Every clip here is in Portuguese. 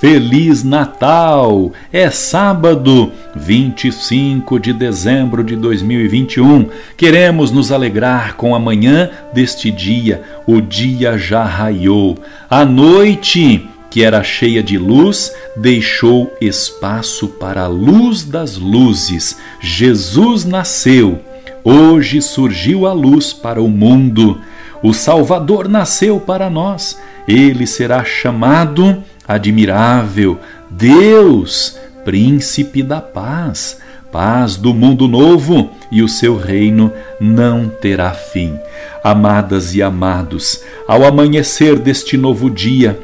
Feliz Natal! É sábado, 25 de dezembro de 2021. Queremos nos alegrar com a manhã deste dia. O dia já raiou. A noite, que era cheia de luz, deixou espaço para a luz das luzes. Jesus nasceu. Hoje surgiu a luz para o mundo. O Salvador nasceu para nós. Ele será chamado admirável, Deus, príncipe da paz, paz do mundo novo, e o seu reino não terá fim. Amadas e amados, ao amanhecer deste novo dia,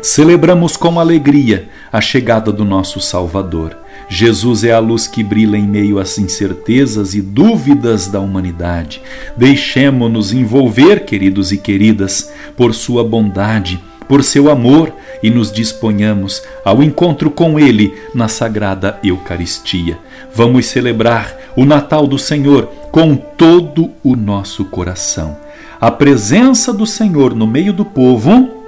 celebramos com alegria a chegada do nosso Salvador. Jesus é a luz que brilha em meio às incertezas e dúvidas da humanidade. Deixemo-nos envolver, queridos e queridas, por sua bondade por seu amor e nos disponhamos ao encontro com Ele na Sagrada Eucaristia. Vamos celebrar o Natal do Senhor com todo o nosso coração. A presença do Senhor no meio do povo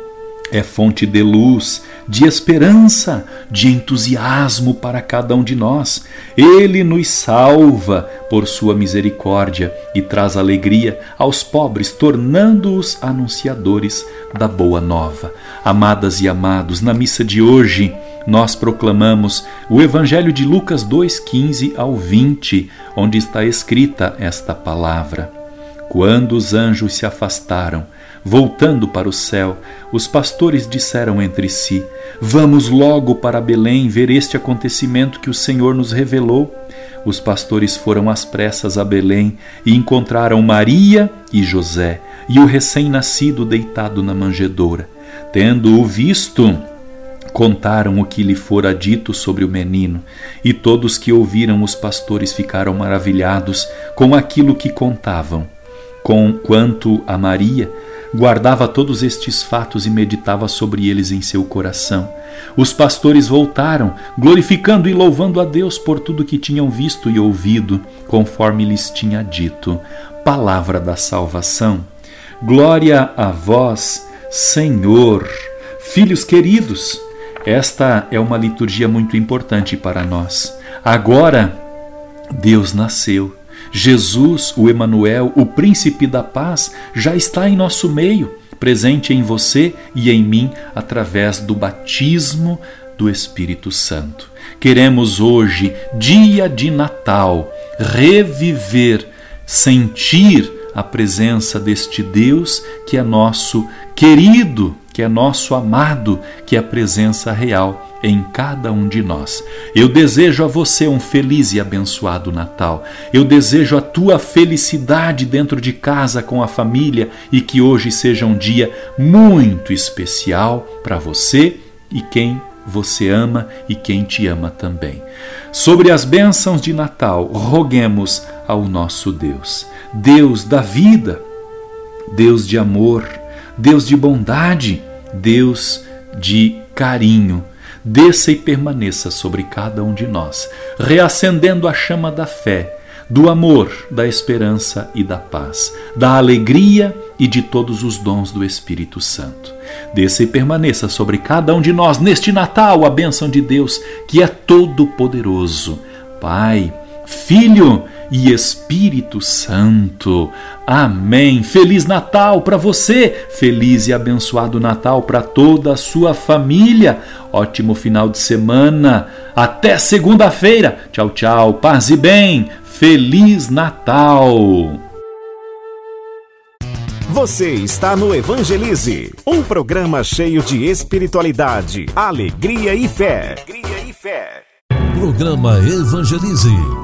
é fonte de luz, de esperança, de entusiasmo para cada um de nós. Ele nos salva por sua misericórdia e traz alegria aos pobres, tornando-os anunciadores da boa nova. Amadas e amados, na missa de hoje nós proclamamos o Evangelho de Lucas 2:15 ao 20, onde está escrita esta palavra. Quando os anjos se afastaram, Voltando para o céu, os pastores disseram entre si: Vamos logo para Belém ver este acontecimento que o Senhor nos revelou. Os pastores foram às pressas a Belém e encontraram Maria e José e o recém-nascido deitado na manjedoura. Tendo-o visto, contaram o que lhe fora dito sobre o menino, e todos que ouviram os pastores ficaram maravilhados com aquilo que contavam. Com quanto a Maria, guardava todos estes fatos e meditava sobre eles em seu coração. Os pastores voltaram, glorificando e louvando a Deus por tudo que tinham visto e ouvido, conforme lhes tinha dito. Palavra da salvação. Glória a vós, Senhor. Filhos queridos, esta é uma liturgia muito importante para nós. Agora, Deus nasceu Jesus, o Emanuel, o príncipe da paz, já está em nosso meio, presente em você e em mim através do batismo do Espírito Santo. Queremos hoje, dia de Natal, reviver, sentir a presença deste Deus que é nosso querido, que é nosso amado, que é a presença real em cada um de nós. Eu desejo a você um feliz e abençoado Natal. Eu desejo a tua felicidade dentro de casa com a família e que hoje seja um dia muito especial para você e quem você ama e quem te ama também. Sobre as bênçãos de Natal, roguemos ao nosso Deus, Deus da vida, Deus de amor, Deus de bondade, Deus de carinho desça e permaneça sobre cada um de nós, reacendendo a chama da fé, do amor, da esperança e da paz, da alegria e de todos os dons do Espírito Santo. Desça e permaneça sobre cada um de nós neste Natal a bênção de Deus, que é todo-poderoso. Pai, Filho e Espírito Santo. Amém. Feliz Natal para você, feliz e abençoado Natal para toda a sua família. Ótimo final de semana. Até segunda-feira. Tchau, tchau. Paz e bem. Feliz Natal. Você está no Evangelize, um programa cheio de espiritualidade, alegria e fé. Alegria e fé. Programa Evangelize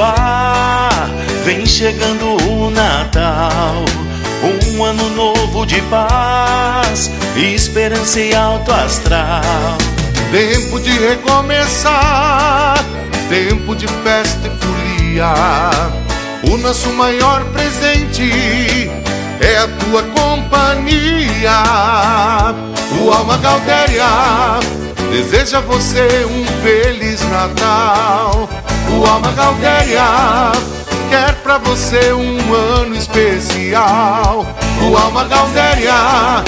Ar, vem chegando o Natal. Um ano novo de paz, esperança e alto astral. Tempo de recomeçar, tempo de festa e folia. O nosso maior presente é a tua companhia. O Alma Galdéria deseja você um feliz Natal. O Alma Galdéria quer pra você um ano especial. O Alma Galdéria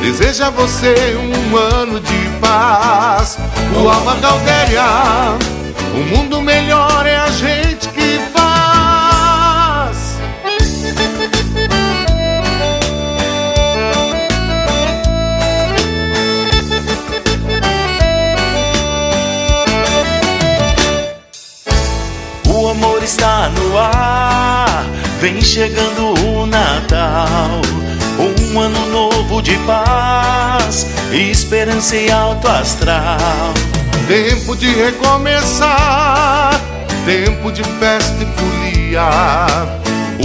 deseja você um ano de paz. O Alma Galdéria, um mundo melhor é a gente Está no ar, vem chegando o Natal. Um ano novo de paz, esperança e alto astral. Tempo de recomeçar, tempo de festa e folia.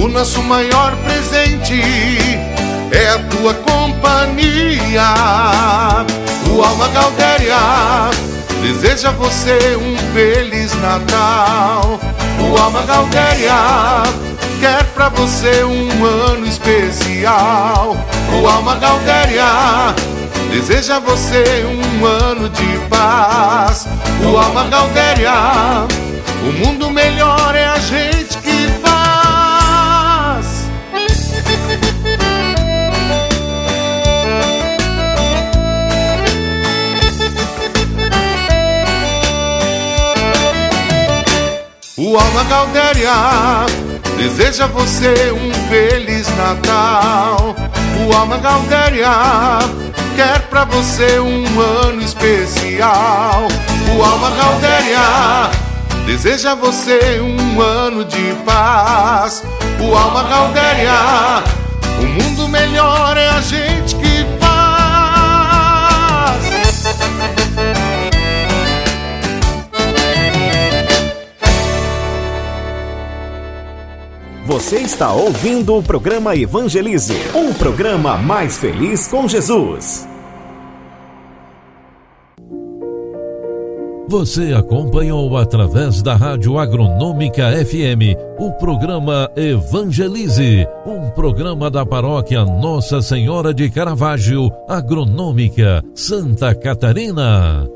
O nosso maior presente é a tua companhia. O Alma Galdéria deseja você um feliz Natal. O Alma Galdéria quer pra você um ano especial. O Alma Galdéria deseja você um ano de paz. O Alma Galdéria, o mundo melhor O Alma Galdéria deseja você um feliz Natal. O Alma Galdéria quer pra você um ano especial. O Alma Galdéria deseja você um ano de paz. O Alma Galdéria, o mundo melhor é a gente que Você está ouvindo o programa Evangelize, um programa mais feliz com Jesus. Você acompanhou através da Rádio Agronômica FM o programa Evangelize, um programa da paróquia Nossa Senhora de Caravaggio, Agronômica, Santa Catarina.